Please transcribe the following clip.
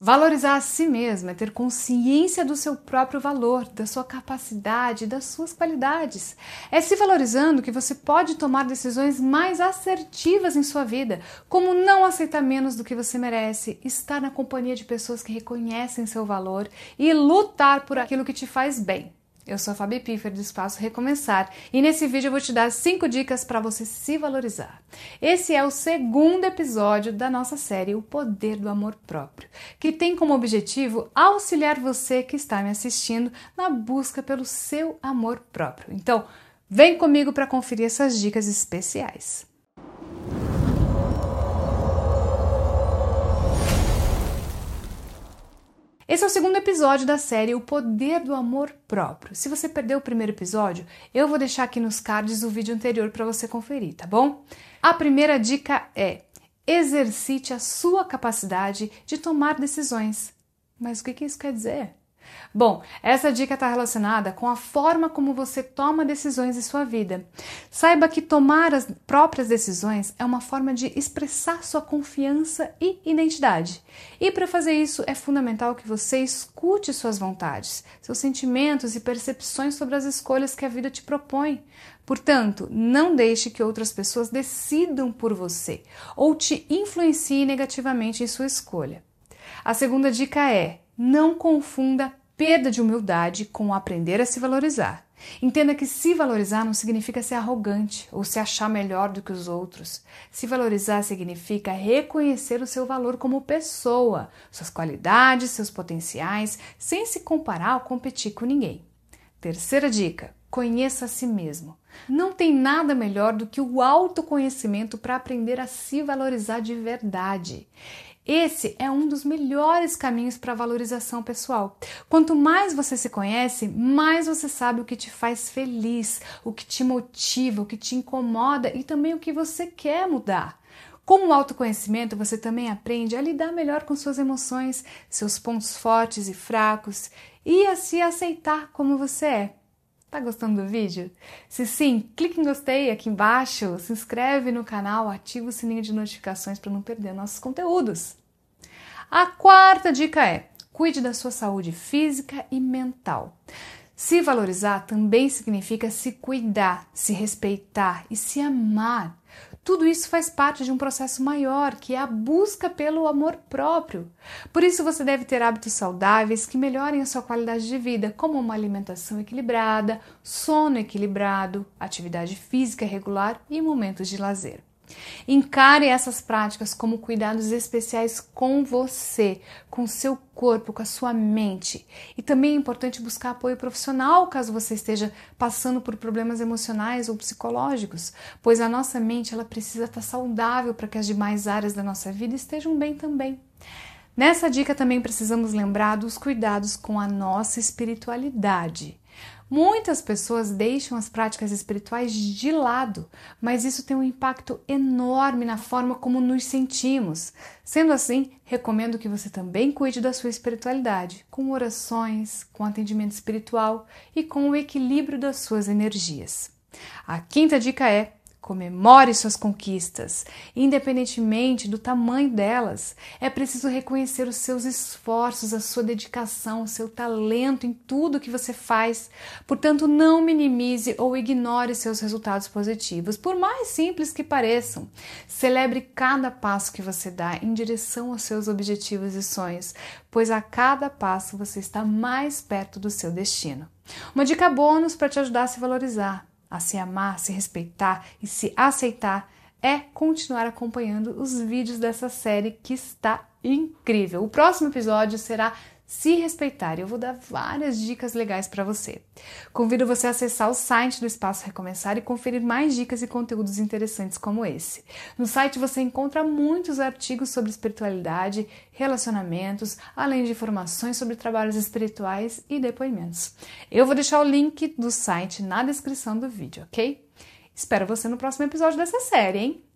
Valorizar a si mesmo é ter consciência do seu próprio valor, da sua capacidade, das suas qualidades. É se valorizando que você pode tomar decisões mais assertivas em sua vida, como não aceitar menos do que você merece, estar na companhia de pessoas que reconhecem seu valor e lutar por aquilo que te faz bem. Eu sou a Fabi Piffer do Espaço Recomeçar e nesse vídeo eu vou te dar 5 dicas para você se valorizar. Esse é o segundo episódio da nossa série O Poder do Amor Próprio, que tem como objetivo auxiliar você que está me assistindo na busca pelo seu amor próprio. Então, vem comigo para conferir essas dicas especiais. Esse é o segundo episódio da série O Poder do Amor Próprio. Se você perdeu o primeiro episódio, eu vou deixar aqui nos cards o vídeo anterior para você conferir, tá bom? A primeira dica é: exercite a sua capacidade de tomar decisões. Mas o que isso quer dizer? Bom, essa dica está relacionada com a forma como você toma decisões em sua vida. Saiba que tomar as próprias decisões é uma forma de expressar sua confiança e identidade. E para fazer isso é fundamental que você escute suas vontades, seus sentimentos e percepções sobre as escolhas que a vida te propõe. Portanto, não deixe que outras pessoas decidam por você ou te influenciem negativamente em sua escolha. A segunda dica é: não confunda perda de humildade com aprender a se valorizar. Entenda que se valorizar não significa ser arrogante ou se achar melhor do que os outros. Se valorizar significa reconhecer o seu valor como pessoa, suas qualidades, seus potenciais, sem se comparar ou competir com ninguém. Terceira dica: conheça a si mesmo. Não tem nada melhor do que o autoconhecimento para aprender a se valorizar de verdade. Esse é um dos melhores caminhos para valorização pessoal. Quanto mais você se conhece, mais você sabe o que te faz feliz, o que te motiva, o que te incomoda e também o que você quer mudar. Com o autoconhecimento, você também aprende a lidar melhor com suas emoções, seus pontos fortes e fracos e a se aceitar como você é. Tá gostando do vídeo? Se sim, clique em gostei aqui embaixo, se inscreve no canal, ativa o sininho de notificações para não perder nossos conteúdos. A quarta dica é: cuide da sua saúde física e mental. Se valorizar também significa se cuidar, se respeitar e se amar. Tudo isso faz parte de um processo maior, que é a busca pelo amor próprio. Por isso, você deve ter hábitos saudáveis que melhorem a sua qualidade de vida, como uma alimentação equilibrada, sono equilibrado, atividade física regular e momentos de lazer. Encare essas práticas como cuidados especiais com você, com seu corpo, com a sua mente. E também é importante buscar apoio profissional caso você esteja passando por problemas emocionais ou psicológicos, pois a nossa mente ela precisa estar saudável para que as demais áreas da nossa vida estejam bem também. Nessa dica também precisamos lembrar dos cuidados com a nossa espiritualidade. Muitas pessoas deixam as práticas espirituais de lado, mas isso tem um impacto enorme na forma como nos sentimos. Sendo assim, recomendo que você também cuide da sua espiritualidade, com orações, com atendimento espiritual e com o equilíbrio das suas energias. A quinta dica é Comemore suas conquistas, independentemente do tamanho delas. É preciso reconhecer os seus esforços, a sua dedicação, o seu talento em tudo que você faz. Portanto, não minimize ou ignore seus resultados positivos, por mais simples que pareçam. Celebre cada passo que você dá em direção aos seus objetivos e sonhos, pois a cada passo você está mais perto do seu destino. Uma dica bônus para te ajudar a se valorizar a se amar, se respeitar e se aceitar é continuar acompanhando os vídeos dessa série que está incrível. O próximo episódio será se respeitar. Eu vou dar várias dicas legais para você. Convido você a acessar o site do Espaço Recomeçar e conferir mais dicas e conteúdos interessantes como esse. No site você encontra muitos artigos sobre espiritualidade, relacionamentos, além de informações sobre trabalhos espirituais e depoimentos. Eu vou deixar o link do site na descrição do vídeo, ok? Espero você no próximo episódio dessa série, hein?